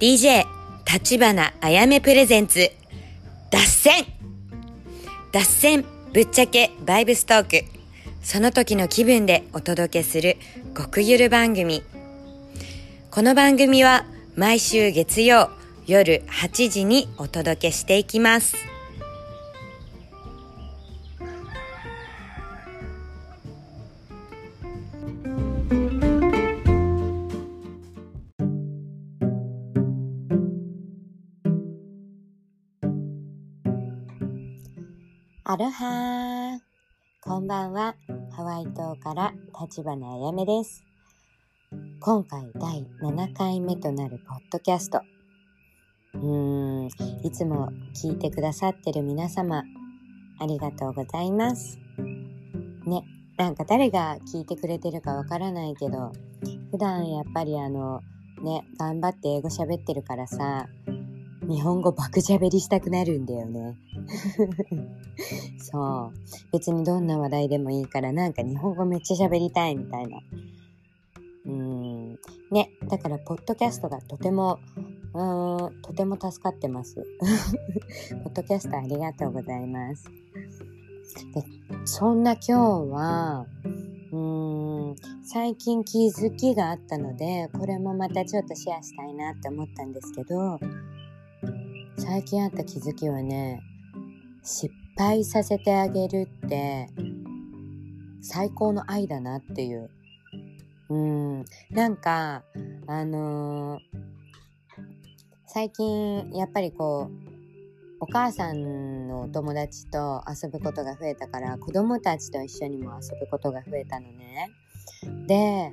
DJ 立花あやめプレゼンツ。脱線。脱線ぶっちゃけバイブストーク。その時の気分でお届けする極ゆる番組。この番組は毎週月曜夜8時にお届けしていきます。アロハー。こんばんは。ハワイ島から立花あやめです。今回第7回目となるポッドキャスト。うーん。いつも聞いてくださってる皆様ありがとうございます。ね。なんか誰が聞いてくれてるかわからないけど普段やっぱりあのね頑張って英語喋ってるからさ日本語爆喋りしたくなるんだよね。そう。別にどんな話題でもいいからなんか日本語めっちゃ喋りたいみたいな。うーん。ね。だから、ポッドキャストがとても、うーん、とても助かってます。ポッドキャストありがとうございます。で、そんな今日は、うーん、最近気づきがあったので、これもまたちょっとシェアしたいなって思ったんですけど、最近あった気づきはね失敗させてあげるって最高の愛だなっていう。うん。なんかあのー最近やっぱりこうお母さんのお友達と遊ぶことが増えたから子供たちと一緒にも遊ぶことが増えたのね。で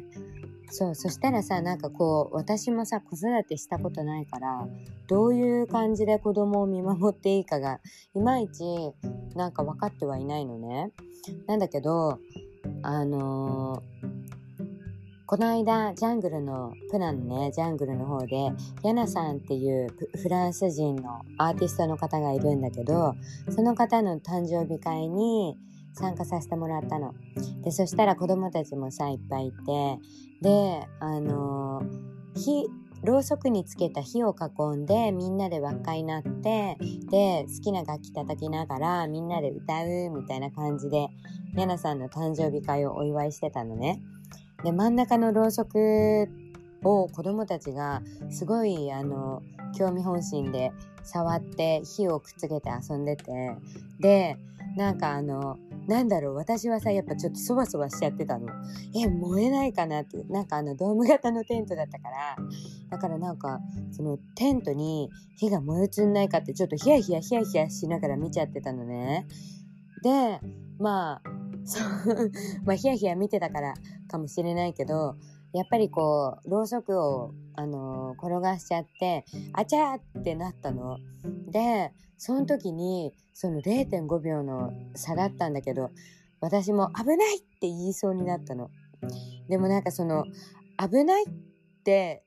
そうそしたらさなんかこう私もさ子育てしたことないからどういう感じで子供を見守っていいかがいまいちなんか分かってはいないのね。なんだけどあのーこの間ジャングルのプランねジャングルの方でヤナさんっていうフランス人のアーティストの方がいるんだけどその方の誕生日会に参加させてもらったの。でそしたら子供たちもさいっぱいいてであの火ろうそくにつけた火を囲んでみんなで輪っかになってで好きな楽器叩きながらみんなで歌うみたいな感じでヤナさんの誕生日会をお祝いしてたのね。で真ん中のろうそくを子供たちがすごいあの興味本心で触って火をくっつけて遊んでてでなんかあのなんだろう私はさやっぱちょっとそわそわしちゃってたの。え燃えないかなって。なんかあのドーム型のテントだったから。だからなんかそのテントに火が燃え移んないかってちょっとヒヤヒヤヒヤヒヤしながら見ちゃってたのね。でまあそう まあヒヤヒヤ見てたからかもしれないけどやっぱりこうろうそくを、あのー転がしちゃってあちゃーってなったの。でその時にその0.5秒の差だったんだけど私も危ないって言いそうになったの。でもなんかその危ないって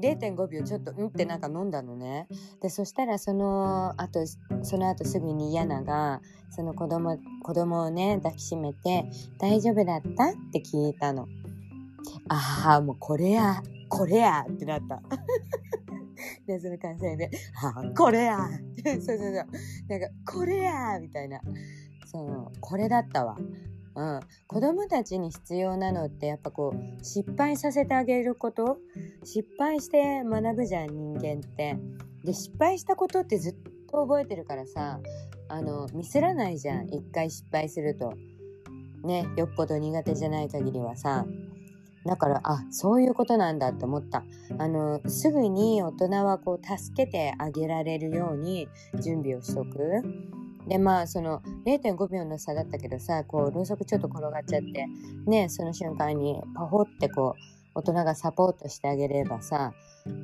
0.5秒ちょっとうんってなんか飲んだのね。でそしたらその後その後すぐにヤナがその子供子供をね抱きしめて「大丈夫だった?」って聞いたの。ああもうこれやこれやってなった。でその関西で「ああこれや! 」そうそうそうなんか「これや!」みたいなそうこれだったわ。うん、子供たちに必要なのってやっぱこう失敗させてあげること？失敗して学ぶじゃん人間って。で失敗したことってずっと覚えてるからさあのミスらないじゃん一回失敗すると。ねよっぽど苦手じゃない限りはさ。だからあそういうことなんだって思った。あのすぐに大人はこう助けてあげられるように準備をしとく。でまあその0.5秒の差だったけどさこうろうそくちょっと転がっちゃってねその瞬間にパホってこう大人がサポートしてあげればさ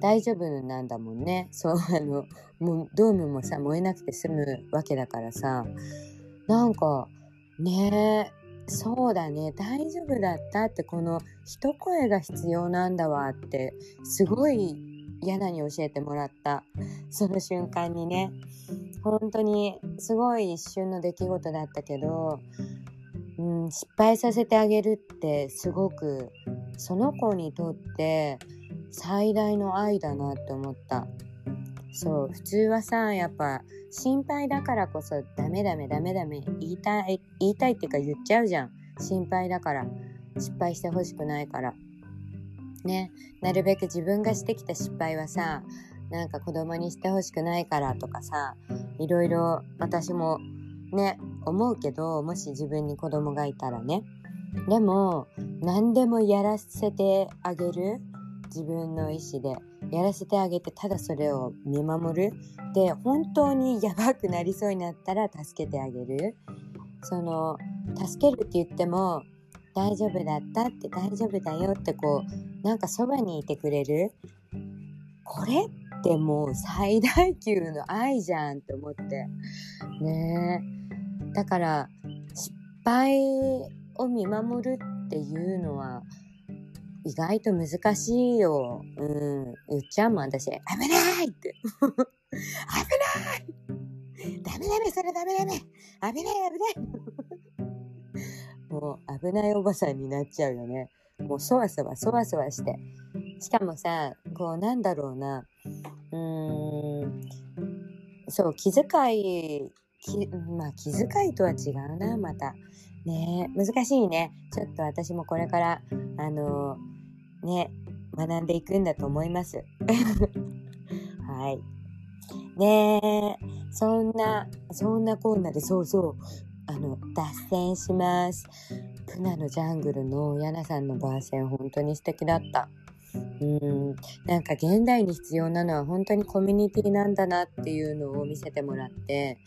大丈夫なんだもんね。そうあのもうドームもさ燃えなくて済むわけだからさ。なんかねえそうだね。大丈夫だったってこの一声が必要なんだわってすごい嫌なに教えてもらった。その瞬間にね。本当にすごい一瞬の出来事だったけど、うん、失敗させてあげるってすごくその子にとって最大の愛だなって思った。そう、普通はさ、やっぱ心配だからこそダメダメダメダメ言いたい、言いたいっていうか言っちゃうじゃん。心配だから。失敗してほしくないから。ね、なるべく自分がしてきた失敗はさ、なんか子供にしてほしくないからとかさ、いろいろ私もね、思うけど、もし自分に子供がいたらね。でも、何でもやらせてあげる自分の意思で。やらせてあげて、ただそれを見守る。で、本当にやばくなりそうになったら助けてあげる。その、助けるって言っても、大丈夫だったって大丈夫だよってこう、なんかそばにいてくれる。これってもう最大級の愛じゃんって思って。ねだから、失敗を見守るっていうのは、意外と難しいよ。うん。言っちゃうもん、私。危ないって。危ないダメダメ、それダメダメ危ない危ないもう危ないおばさんになっちゃうよね。もうそわそわそわそわして。しかもさ、こうなんだろうな。うーん。そう、気遣い、きまあ気遣いとは違うな、また。ね難しいね。ちょっと私もこれから、あのー、ね、学んでいくんだと思います。はい。ねえ、そんな、そんなこんなで、そうそう、あの、脱線します。プナのジャングルのヤナさんのバーセン、本当に素敵だった。うん、なんか現代に必要なのは本当にコミュニティなんだなっていうのを見せてもらって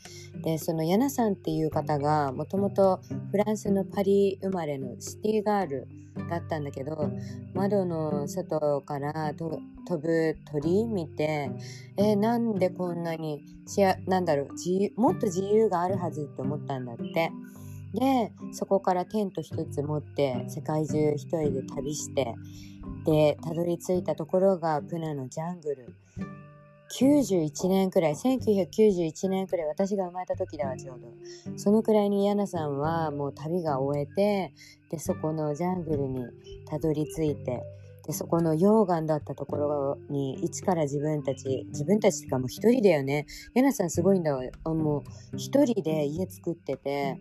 でそのヤナさんっていう方がもともとフランスのパリ生まれのシティガールだったんだけど窓の外から飛ぶ鳥見てえなんでこんなにしなんだろうもっと自由があるはずって思ったんだって。でそこからテント一つ持って世界中一人で旅してでたどり着いたところがプナのジャングル。91年くらい1991年くらい私が生まれた時だわちょうど。そのくらいにヤナさんはもう旅が終えてでそこのジャングルにたどり着いてでそこの溶岩だったところに一から自分たち自分たちってかもう一人だよね。ヤナさんすごいんだわ。もう一人で家作ってて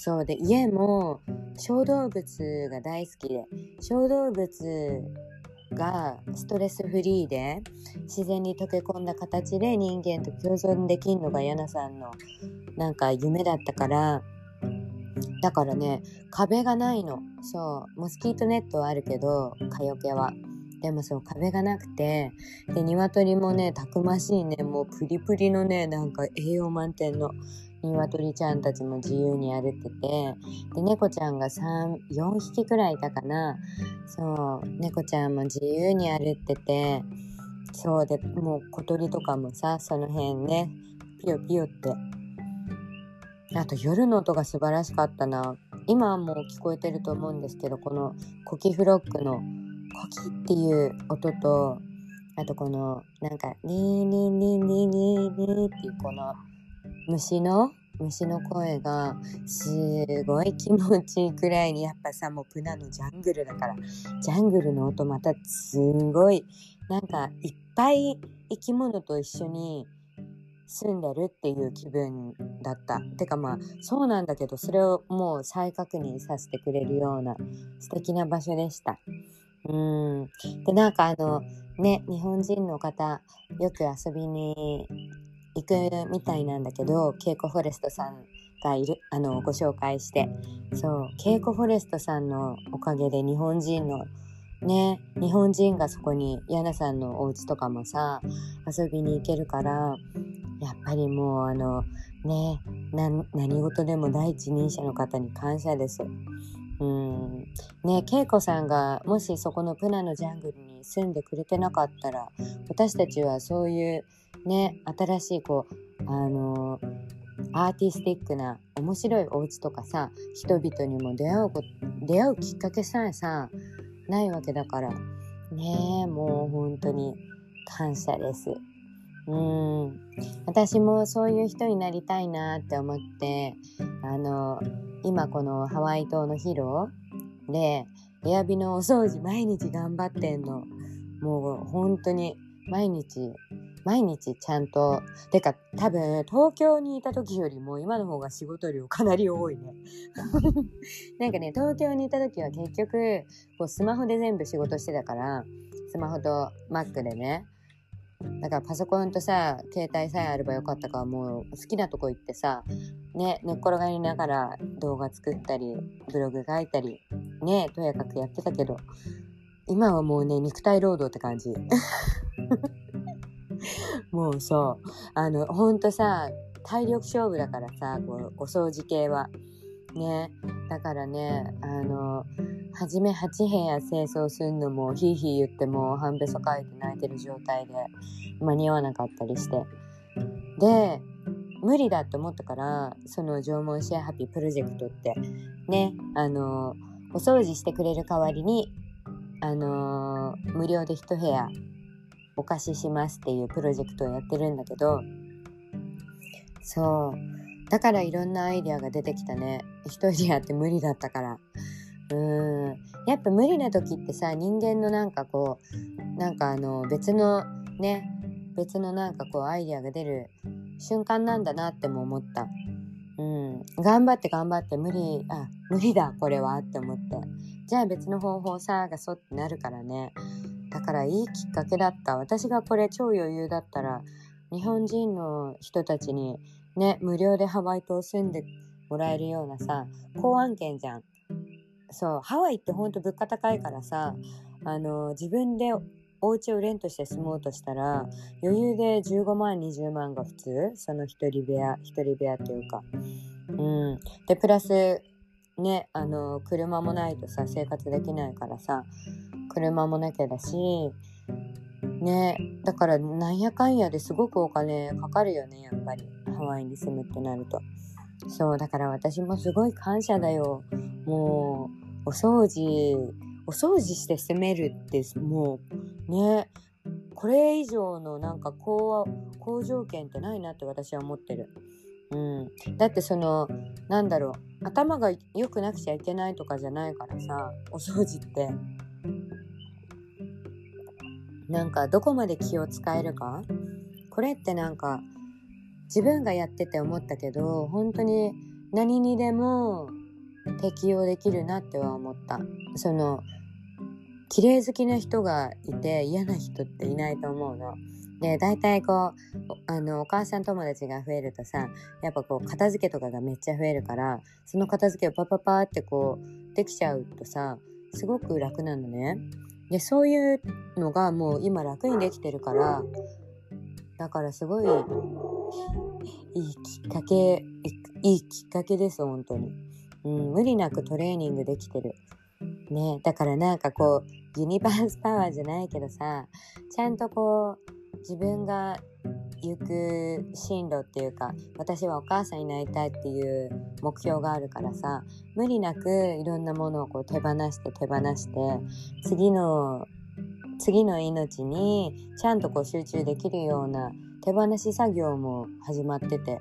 そうで、家も小動物が大好きで、小動物がストレスフリーで自然に溶け込んだ形で人間と共存できんのがヤナさんのなんか夢だったから、だからね、壁がないの。そう、モスキートネットはあるけど、蚊よけは。でもそう壁がなくて、で、鶏もね、たくましいね、もうプリプリのね、なんか栄養満点の鶏ちゃんたちも自由に歩ってて、で、猫ちゃんが3、4匹くらいいたかな。そう、猫ちゃんも自由に歩ってて、そうで、もう小鳥とかもさ、その辺ね、ピヨピヨって。あと夜の音が素晴らしかったな。今はもう聞こえてると思うんですけど、このコキフロックのコキっていう音と、あとこの、なんか、ニーニーニーニーニーニーっていうこの虫の虫の声がすごい気持ちいいくらいにやっぱさもうプナのジャングルだからジャングルの音またすごいなんかいっぱい生き物と一緒に住んでるっていう気分だった。てかまあそうなんだけどそれをもう再確認させてくれるような素敵な場所でした。うん。でなんかあのね日本人の方よく遊びに行くみたいなんだけど、ケイコフォレストさんがいる、あの、ご紹介して、そう、ケイコフォレストさんのおかげで日本人のね、日本人がそこに、ヤナさんのお家とかもさ、遊びに行けるから、やっぱりもうあの、ね、何事でも第一人者の方に感謝です。うん。ね、ケイコさんがもしそこのプナのジャングルに住んでくれてなかったら、私たちはそういうね、新しいこう、あのー、アーティスティックな面白いお家とかさ、人々にも出会う出会うきっかけさえさ、ないわけだから。ねえ、もう本当に感謝です。うん。私もそういう人になりたいなって思って、あの、今このハワイ島のヒロで、エアビのお掃除毎日頑張ってんの。もう本当に毎日毎日ちゃんとてか多分東京にいた時よりも今の方が仕事量かなり多いね。なんかね東京にいた時は結局こうスマホで全部仕事してたからスマホと Mac でねだからパソコンとさ携帯さえあればよかったからもう好きなとこ行ってさね寝っ転がりながら動画作ったりブログ書いたりねとやかくやってたけど今はもうね肉体労働って感じもうそうあのほんとさ体力勝負だからさこうお掃除系は。ね。だからねあの初め8部屋清掃すんのもヒーヒー言っても半べそかいて泣いてる状態で間に合わなかったりして。で無理だって思ったからその縄文シェアハッピープロジェクトってねあのお掃除してくれる代わりにあの無料で1部屋お貸ししますっていうプロジェクトをやってるんだけどそう。だからいろんなアイデアが出てきたね。一人でやって無理だったから。うん。やっぱ無理な時ってさ人間のなんかこうなんかあの別のね別のなんかこうアイデアが出る瞬間なんだなっても思った。うん。頑張って頑張って無理あ無理だこれはって思って。じゃあ別の方法探そうってなるからね。だからいいきっかけだった。私がこれ超余裕だったら日本人の人たちにね無料でハワイ島住んでもらえるようなさ公案件じゃん。そうハワイってほんと物価高いからさあの自分でお家をレントして住もうとしたら余裕で15万20万が普通その一人部屋一人部屋っていうか。うん。でプラスねあの車もないとさ生活できないからさ。車もなきゃだしねだからなんやかんやですごくお金かかるよねやっぱりハワイに住むってなると。そうだから私もすごい感謝だよ。もうお掃除お掃除して住めるってもうねこれ以上のなんか好好条件ってないなって私は思ってる。うん、だってそのなんだろう頭が良くなくちゃいけないとかじゃないからさお掃除って。なんかどこまで気を使えるか？これってなんか自分がやってて思ったけど本当に何にでも適用できるなっては思ったその綺麗好きな人がいて嫌な人っていないと思うの。で大体こうあのお母さん友達が増えるとさやっぱこう片付けとかがめっちゃ増えるからその片付けをパパパってこうできちゃうとさすごく楽なのね。でそういうのがもう今楽にできてるからだからすごいいいきっかけいいきっかけです本当に、うん、無理なくトレーニングできてる。ねだからなんかこうユニバースパワーじゃないけどさちゃんとこう自分が行く進路っていうか私はお母さんになりたいっていう目標があるからさ無理なくいろんなものをこう手放して手放して次の次の命にちゃんとこう集中できるような手放し作業も始まってて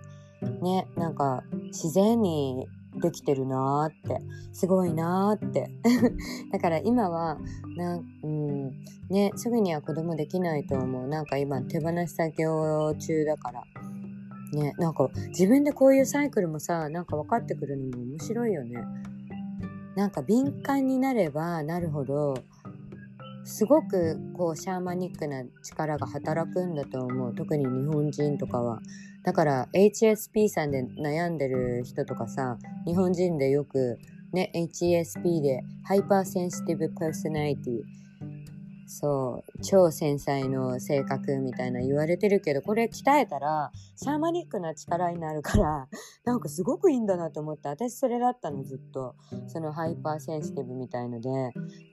ねなんか自然にできてるなーってすごいなーって。だから今はな、うん、ねすぐには子供できないと思う。なんか今手放し作業中だから。ねなんか自分でこういうサイクルもさなんか分かってくるのも面白いよね。なんか敏感になればなるほどすごくこう shamanic な力が働くんだと思う。特に日本人とかは。だから HSP さんで悩んでる人とかさ日本人でよくね HSP で hyper sensitive personality そう超繊細の性格みたいな言われてるけどこれ鍛えたら shamanic な力になるから なんかすごくいいんだなと思って私それだったのずっと。その hyper sensitive みたいので。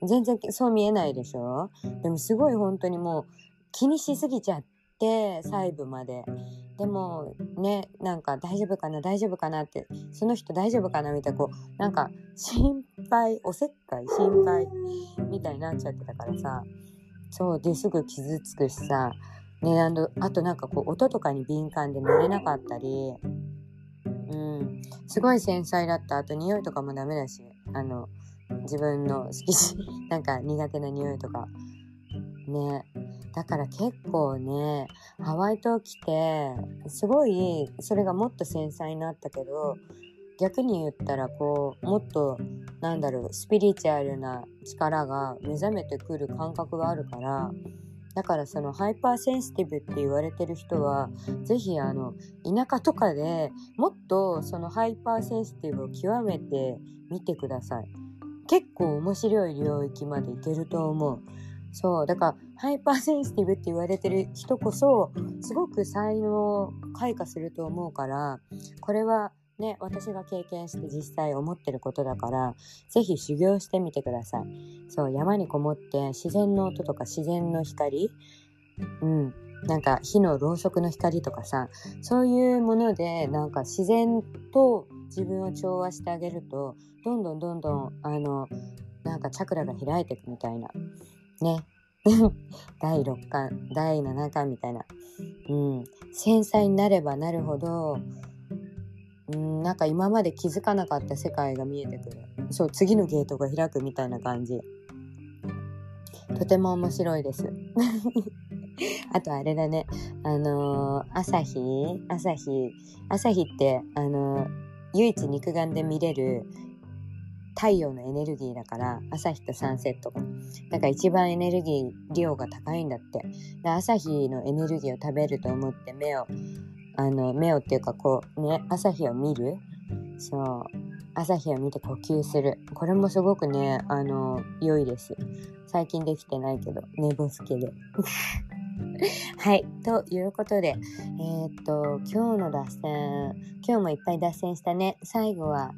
全然そう見えないでしょ？でもすごい本当にもう気にしすぎちゃって細部まで。でもねなんか大丈夫かな大丈夫かなってその人大丈夫かなみたいなこうなんか心配おせっかい心配みたいになっちゃってたからさそうですぐ傷つくしさねあのあとなんかこう音とかに敏感で乗れなかったりうんすごい繊細だったあと匂いとかもダメだしあの自分の好きし なんか苦手な匂いとかね。だから結構ね、ハワイ島来て、すごい、それがもっと繊細になったけど、逆に言ったらこうもっとなんだろうスピリチュアルな力が目覚めてくる感覚があるからだからその hyper sensitive って言われてる人は是非あの田舎とかでもっとその hyper sensitive を極めてみてください結構面白い領域までいけると思うそうだから hyper sensitive って言われてる人こそすごく才能開花すると思うからこれはね、私が経験して実際思ってることだから、ぜひ修行してみてください。そう、山にこもって自然の音とか自然の光、うん、なんか火のろうそくの光とかさ、そういうもので、なんか自然と自分を調和してあげると、どんどんどんどん、あの、なんかチャクラが開いていくみたいな。ね。第6巻、第7巻みたいな。うん。繊細になればなるほど、うんなんか今まで気づかなかった世界が見えてくる。そう次のゲートが開くみたいな感じ。とても面白いです。あとあれだね。あのー、朝日？朝日。朝日ってあのー、唯一肉眼で見れる太陽のエネルギーだから朝日とサンセット。がだから一番エネルギー量が高いんだって。で朝日のエネルギーを食べると思って目をあの目をっていうかこうね朝日を見る。そう。朝日を見て呼吸する。これもすごくねあの良いです。最近できてないけど寝ぼすけで。はい。ということでえー、っと今日の脱線今日もいっぱい脱線したね。最後は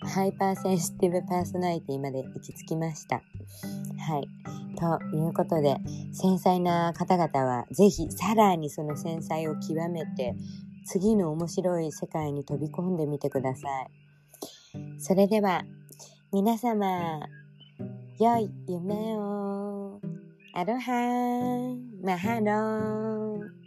hyper sensitive personality まで行き着きましたはいということで、繊細な方々はぜひさらにその繊細を極めて、次の面白い世界に飛び込んでみてください。それでは、皆様、良い夢を。アロハーマハロー。